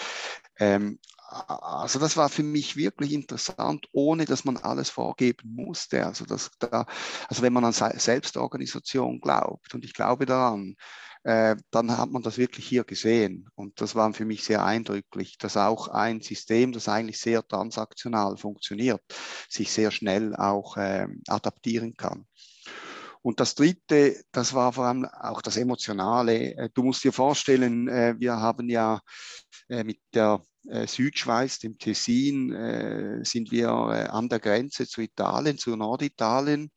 Also das war für mich wirklich interessant, ohne dass man alles vorgeben musste. Also, das, da, also wenn man an Selbstorganisation glaubt und ich glaube daran, äh, dann hat man das wirklich hier gesehen. Und das war für mich sehr eindrücklich, dass auch ein System, das eigentlich sehr transaktional funktioniert, sich sehr schnell auch äh, adaptieren kann. Und das Dritte, das war vor allem auch das Emotionale. Äh, du musst dir vorstellen, äh, wir haben ja äh, mit der Südschweiz, dem Tessin, sind wir an der Grenze zu Italien, zu Norditalien.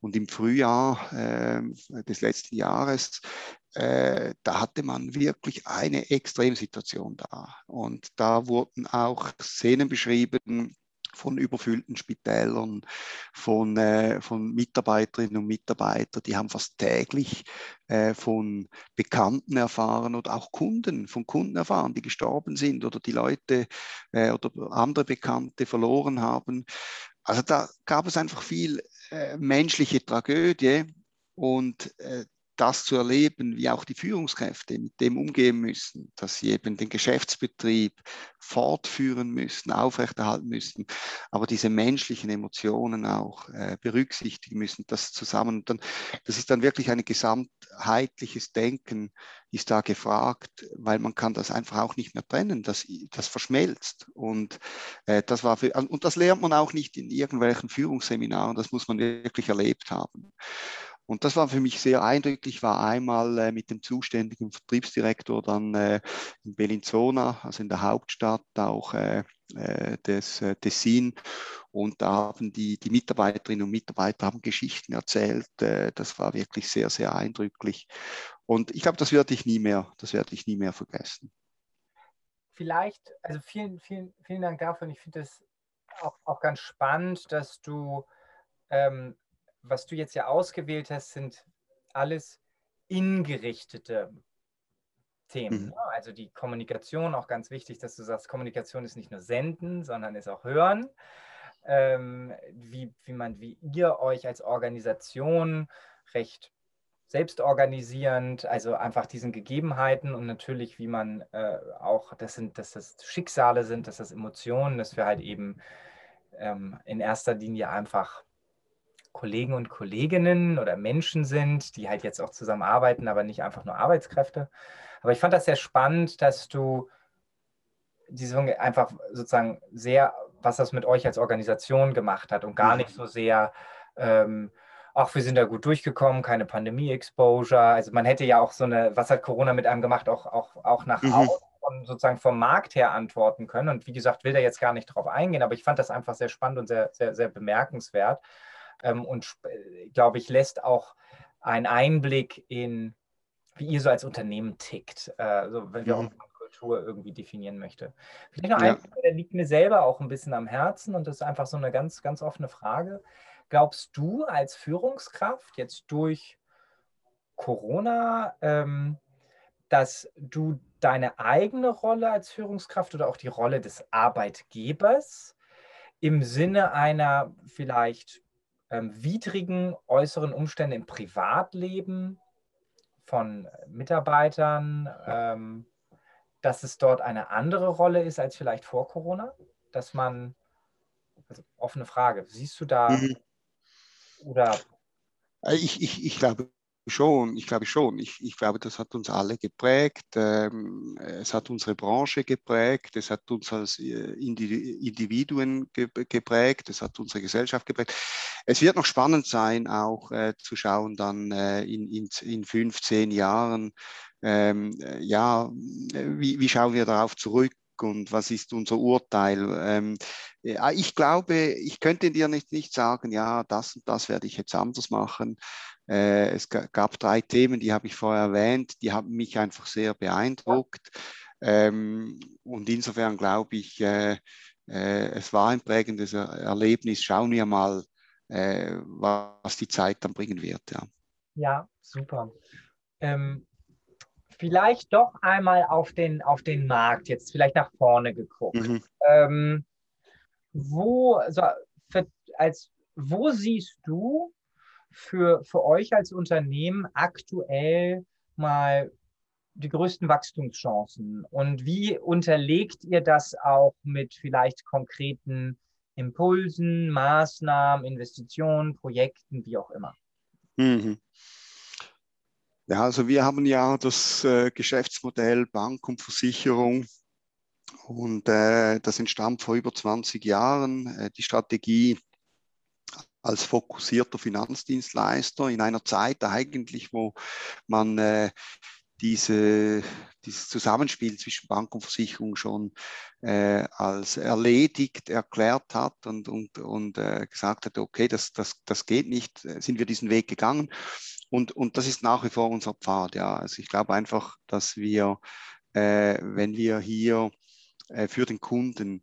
Und im Frühjahr des letzten Jahres äh, da hatte man wirklich eine Extremsituation da. Und da wurden auch Szenen beschrieben, von überfüllten Spitälern, von, äh, von Mitarbeiterinnen und Mitarbeitern, die haben fast täglich äh, von Bekannten erfahren oder auch Kunden, von Kunden erfahren, die gestorben sind oder die Leute äh, oder andere Bekannte verloren haben. Also da gab es einfach viel äh, menschliche Tragödie und äh, das zu erleben, wie auch die Führungskräfte mit dem umgehen müssen, dass sie eben den Geschäftsbetrieb fortführen müssen, aufrechterhalten müssen, aber diese menschlichen Emotionen auch äh, berücksichtigen müssen, das zusammen. Dann, das ist dann wirklich ein gesamtheitliches Denken, ist da gefragt, weil man kann das einfach auch nicht mehr trennen, das, das verschmelzt. Und, äh, das war für, und das lernt man auch nicht in irgendwelchen Führungsseminaren, das muss man wirklich erlebt haben. Und das war für mich sehr eindrücklich, war einmal äh, mit dem zuständigen Vertriebsdirektor dann äh, in Bellinzona, also in der Hauptstadt auch äh, äh des äh, Tessin. Und da haben die, die Mitarbeiterinnen und Mitarbeiter haben Geschichten erzählt. Äh, das war wirklich sehr, sehr eindrücklich. Und ich glaube, das werde ich nie mehr, das werde ich nie mehr vergessen. Vielleicht, also vielen, vielen, vielen Dank dafür. Und ich finde es auch, auch ganz spannend, dass du ähm, was du jetzt ja ausgewählt hast, sind alles ingerichtete Themen. Mhm. Ne? Also die Kommunikation, auch ganz wichtig, dass du sagst, Kommunikation ist nicht nur senden, sondern ist auch hören. Ähm, wie, wie man, wie ihr euch als Organisation recht selbstorganisierend, also einfach diesen Gegebenheiten und natürlich, wie man äh, auch, das sind, dass das Schicksale sind, dass das Emotionen, dass wir halt eben ähm, in erster Linie einfach Kollegen und Kolleginnen oder Menschen sind, die halt jetzt auch zusammenarbeiten, aber nicht einfach nur Arbeitskräfte. Aber ich fand das sehr spannend, dass du diese einfach sozusagen sehr, was das mit euch als Organisation gemacht hat und gar mhm. nicht so sehr, ähm, ach, wir sind da gut durchgekommen, keine Pandemie-Exposure. Also man hätte ja auch so eine, was hat Corona mit einem gemacht, auch, auch, auch nach mhm. außen sozusagen vom Markt her antworten können. Und wie gesagt, will da jetzt gar nicht drauf eingehen, aber ich fand das einfach sehr spannend und sehr, sehr, sehr bemerkenswert. Ähm, und glaube ich, lässt auch einen Einblick in, wie ihr so als Unternehmen tickt, äh, so, wenn wir mhm. unsere Kultur irgendwie definieren möchte. Vielleicht noch ja. ein, der liegt mir selber auch ein bisschen am Herzen und das ist einfach so eine ganz, ganz offene Frage. Glaubst du als Führungskraft jetzt durch Corona, ähm, dass du deine eigene Rolle als Führungskraft oder auch die Rolle des Arbeitgebers im Sinne einer vielleicht ähm, widrigen äußeren Umstände im Privatleben von Mitarbeitern, ähm, dass es dort eine andere Rolle ist als vielleicht vor Corona? Dass man, also offene Frage, siehst du da mhm. oder? Ich, ich, ich glaube, Schon, ich glaube schon. Ich, ich glaube, das hat uns alle geprägt. Ähm, es hat unsere Branche geprägt. Es hat uns als äh, Individuen geprägt. Es hat unsere Gesellschaft geprägt. Es wird noch spannend sein, auch äh, zu schauen dann äh, in, in, in 15 Jahren, ähm, äh, ja, wie, wie schauen wir darauf zurück? und was ist unser Urteil? Ähm, ich glaube, ich könnte dir nicht, nicht sagen, ja, das und das werde ich jetzt anders machen. Äh, es gab drei Themen, die habe ich vorher erwähnt, die haben mich einfach sehr beeindruckt. Ähm, und insofern glaube ich, äh, äh, es war ein prägendes Erlebnis. Schauen wir mal, was die Zeit dann bringen wird. Ja, ja super. Ähm, vielleicht doch einmal auf den, auf den Markt, jetzt vielleicht nach vorne geguckt. Mhm. Ähm, wo, also für, als, wo siehst du für, für euch als Unternehmen aktuell mal die größten Wachstumschancen? Und wie unterlegt ihr das auch mit vielleicht konkreten Impulsen, Maßnahmen, Investitionen, Projekten, wie auch immer? Mhm. Ja, also wir haben ja das äh, Geschäftsmodell Bank und Versicherung und äh, das entstammt vor über 20 Jahren. Äh, die Strategie als fokussierter Finanzdienstleister in einer Zeit eigentlich, wo man äh, diese, dieses Zusammenspiel zwischen Bank und Versicherung schon äh, als erledigt erklärt hat und, und, und äh, gesagt hat, okay, das, das, das geht nicht, sind wir diesen Weg gegangen. Und, und das ist nach wie vor unser Pfad. Ja. Also ich glaube einfach, dass wir, äh, wenn wir hier äh, für den Kunden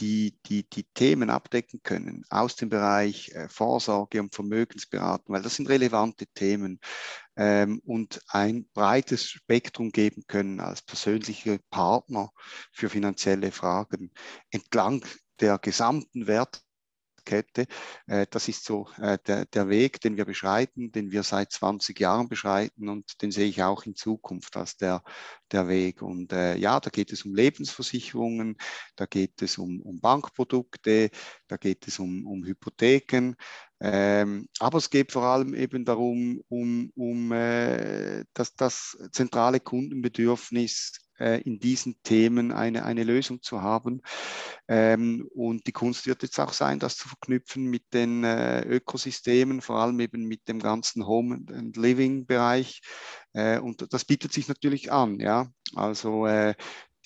die, die, die Themen abdecken können aus dem Bereich äh, Vorsorge und Vermögensberatung, weil das sind relevante Themen ähm, und ein breites Spektrum geben können als persönliche Partner für finanzielle Fragen entlang der gesamten Wert Kette. Äh, das ist so äh, der, der Weg, den wir beschreiten, den wir seit 20 Jahren beschreiten und den sehe ich auch in Zukunft als der, der Weg. Und äh, ja, da geht es um Lebensversicherungen, da geht es um, um Bankprodukte, da geht es um, um Hypotheken. Ähm, aber es geht vor allem eben darum, um, um äh, das, das zentrale Kundenbedürfnis äh, in diesen Themen eine, eine Lösung zu haben. Ähm, und die Kunst wird jetzt auch sein, das zu verknüpfen mit den äh, Ökosystemen, vor allem eben mit dem ganzen Home and Living Bereich. Äh, und das bietet sich natürlich an, ja. Also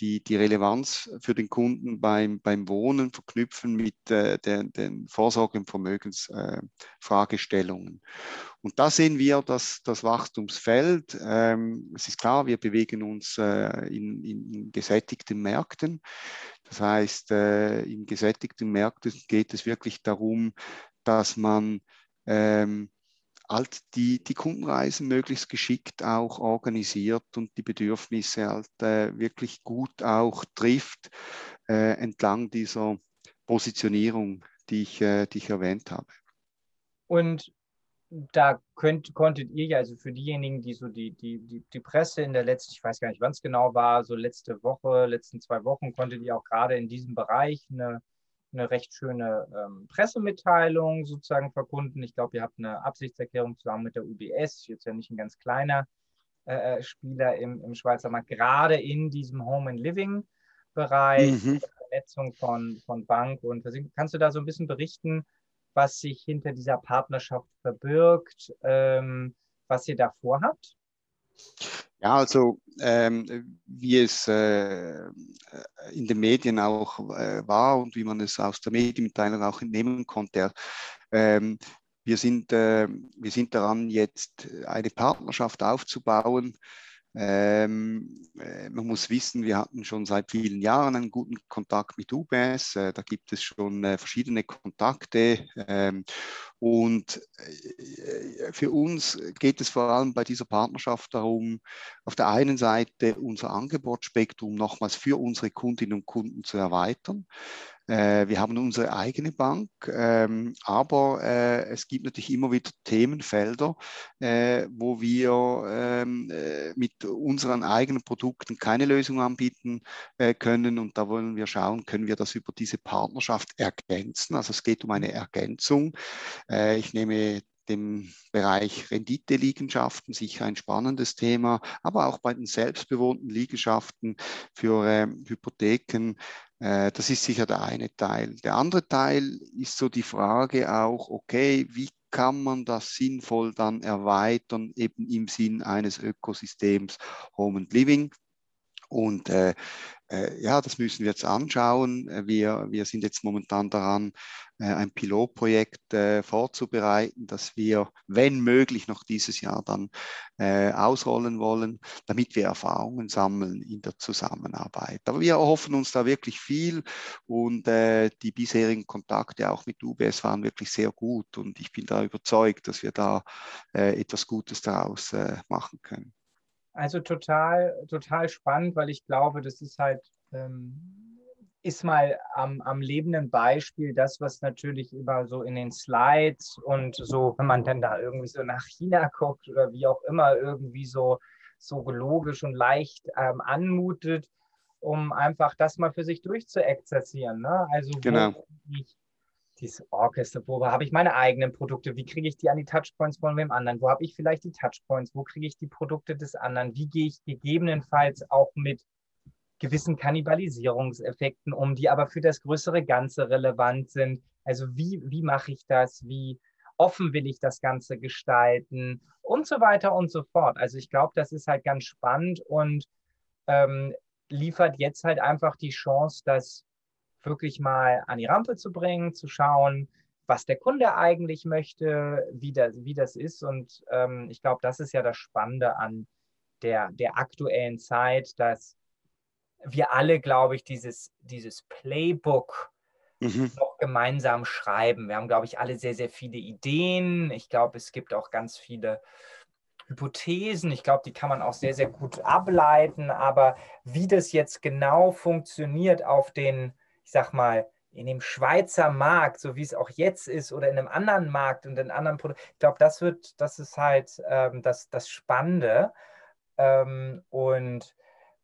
die, die Relevanz für den Kunden beim, beim Wohnen verknüpfen mit äh, den, den Vorsorge- und Vermögensfragestellungen. Äh, und da sehen wir das, das Wachstumsfeld. Ähm, es ist klar, wir bewegen uns äh, in, in, gesättigten Märkten. Das heißt, äh, in gesättigten Märkten geht es wirklich darum, dass man ähm, halt die, die Kundenreisen möglichst geschickt auch organisiert und die Bedürfnisse halt äh, wirklich gut auch trifft äh, entlang dieser Positionierung, die ich, äh, die ich erwähnt habe. Und da könnt, konntet ihr ja, also für diejenigen, die so die, die, die, die Presse in der letzten, ich weiß gar nicht, wann es genau war, so letzte Woche, letzten zwei Wochen, konntet ihr auch gerade in diesem Bereich eine, eine recht schöne ähm, Pressemitteilung sozusagen verkunden. Ich glaube, ihr habt eine Absichtserklärung zusammen mit der UBS, jetzt ja nicht ein ganz kleiner äh, äh, Spieler im, im Schweizer Markt, gerade in diesem Home and Living Bereich, mhm. Vernetzung von, von Bank und kannst du da so ein bisschen berichten, was sich hinter dieser Partnerschaft verbirgt, ähm, was ihr da vorhabt? Ja, also ähm, wie es äh, in den Medien auch äh, war und wie man es aus der Medienmitteilung auch entnehmen konnte, ähm, wir, sind, äh, wir sind daran, jetzt eine Partnerschaft aufzubauen ähm, äh, man muss wissen, wir hatten schon seit vielen Jahren einen guten Kontakt mit UBS. Äh, da gibt es schon äh, verschiedene Kontakte. Ähm, und äh, für uns geht es vor allem bei dieser Partnerschaft darum, auf der einen Seite unser Angebotsspektrum nochmals für unsere Kundinnen und Kunden zu erweitern. Äh, wir haben unsere eigene Bank, ähm, aber äh, es gibt natürlich immer wieder Themenfelder, äh, wo wir ähm, mit unseren eigenen Produkten keine Lösung anbieten können. Und da wollen wir schauen, können wir das über diese Partnerschaft ergänzen. Also es geht um eine Ergänzung. ich nehme dem Bereich Rendite-Liegenschaften sicher ein spannendes Thema, aber auch bei den selbstbewohnten Liegenschaften für äh, Hypotheken äh, das ist sicher der eine Teil. Der andere Teil ist so die Frage auch, okay, wie kann man das sinnvoll dann erweitern, eben im Sinn eines Ökosystems Home and Living? Und äh, äh, ja, das müssen wir jetzt anschauen. Äh, wir, wir sind jetzt momentan daran, äh, ein Pilotprojekt äh, vorzubereiten, das wir, wenn möglich, noch dieses Jahr dann äh, ausrollen wollen, damit wir Erfahrungen sammeln in der Zusammenarbeit. Aber wir erhoffen uns da wirklich viel und die bisherigen Kontakte auch mit UBS waren wirklich sehr gut und ich bin da überzeugt, dass wir da etwas Gutes daraus machen können. Also total, total spannend, weil ich glaube, das ist halt, ähm, ist mal am, am lebenden Beispiel das, was natürlich immer so in den Slides und so, wenn man dann da irgendwie so nach China guckt oder wie auch immer, irgendwie so, so logisch und leicht ähm, anmutet, um einfach das mal für sich durchzuexerzieren. Ne? Also genau. ich dieses Orchester, wo habe ich meine eigenen Produkte, wie kriege ich die an die Touchpoints von wem anderen, wo habe ich vielleicht die Touchpoints, wo kriege ich die Produkte des anderen, wie gehe ich gegebenenfalls auch mit gewissen Kannibalisierungseffekten um, die aber für das größere Ganze relevant sind. Also wie, wie mache ich das, wie offen will ich das Ganze gestalten? Und so weiter und so fort. Also ich glaube, das ist halt ganz spannend und ähm, liefert jetzt halt einfach die Chance, dass wirklich mal an die Rampe zu bringen, zu schauen, was der Kunde eigentlich möchte, wie das, wie das ist. Und ähm, ich glaube, das ist ja das Spannende an der, der aktuellen Zeit, dass wir alle, glaube ich, dieses, dieses Playbook mhm. noch gemeinsam schreiben. Wir haben, glaube ich, alle sehr, sehr viele Ideen. Ich glaube, es gibt auch ganz viele Hypothesen. Ich glaube, die kann man auch sehr, sehr gut ableiten. Aber wie das jetzt genau funktioniert auf den ich sag mal, in dem Schweizer Markt, so wie es auch jetzt ist, oder in einem anderen Markt und in anderen Produkten, ich glaube, das wird, das ist halt ähm, das, das Spannende. Ähm, und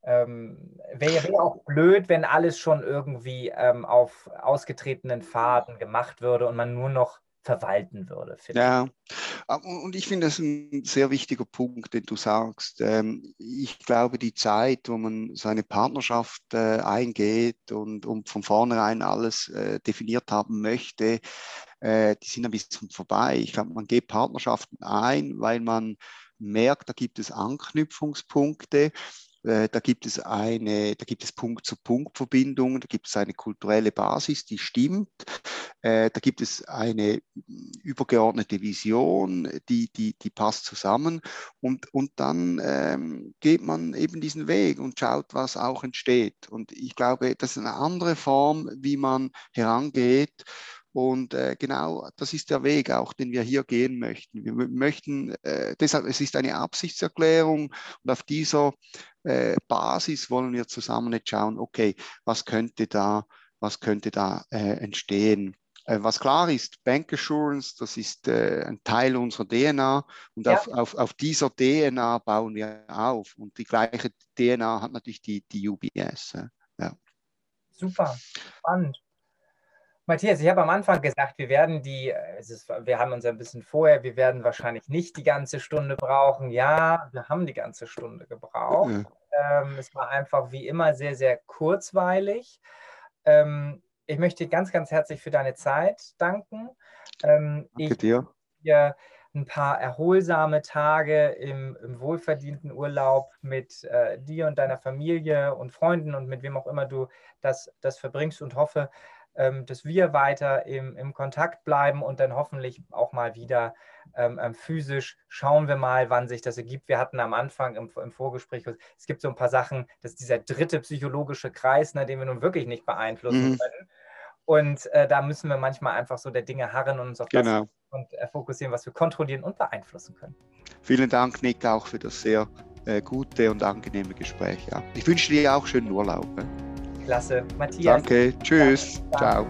ähm, wäre wär auch blöd, wenn alles schon irgendwie ähm, auf ausgetretenen Faden gemacht würde und man nur noch verwalten würde. Ja, und ich finde das ein sehr wichtiger Punkt, den du sagst. Ähm, ich glaube, die Zeit, wo man seine Partnerschaft äh, eingeht und, und von vornherein alles äh, definiert haben möchte, äh, die sind ein bisschen vorbei. Ich glaube, man geht Partnerschaften ein, weil man merkt, da gibt es Anknüpfungspunkte da gibt es eine, da gibt es Punkt-zu-Punkt-Verbindungen, da gibt es eine kulturelle Basis, die stimmt. Äh, da gibt es eine übergeordnete Vision, die, die, die passt zusammen. Und, und dann ähm, geht man eben diesen Weg und schaut, was auch entsteht. Und ich glaube, das ist eine andere Form, wie man herangeht. Und äh, genau das ist der Weg auch, den wir hier gehen möchten. Wir möchten, äh, deshalb, es ist eine Absichtserklärung und auf dieser äh, Basis wollen wir zusammen jetzt schauen, okay, was könnte da, was könnte da äh, entstehen. äh, was klar ist, Bank Assurance, das ist äh, ein Teil unserer DNA und ja. auf, auf, auf, dieser DNA bauen wir auf. Und die gleiche DNA hat natürlich die, die UBS. Ja. Super, spannend. Matthias, ich habe am Anfang gesagt, wir werden die, ist, wir haben uns ein bisschen vorher, wir werden wahrscheinlich nicht die ganze Stunde brauchen. Ja, wir haben die ganze Stunde gebraucht. Ja. Ähm, es war einfach wie immer sehr, sehr kurzweilig. Ähm, ich möchte dir ganz, ganz herzlich für deine Zeit danken. Ähm, Danke ich dir. dir ein paar erholsame Tage im, im wohlverdienten Urlaub mit äh, dir und deiner Familie und Freunden und mit wem auch immer du das, das verbringst und hoffe, ähm, dass wir weiter im, im Kontakt bleiben und dann hoffentlich auch mal wieder ähm, ähm, physisch. Schauen wir mal, wann sich das ergibt. Wir hatten am Anfang im, im, Vorgespräch, es gibt so ein paar Sachen, das ist dieser dritte psychologische Kreis, ne, den wir nun wirklich nicht beeinflussen mhm. können. Und äh, da müssen wir manchmal einfach so der Dinge harren und uns auf genau. das und, äh, fokussieren, was wir kontrollieren und beeinflussen können. Vielen Dank, Nick, auch für das sehr äh, gute und angenehme Gespräch. Ja. Ich wünsche dir auch schönen Urlaub. Klasse. Matthias. Danke. Tschüss. Ciao.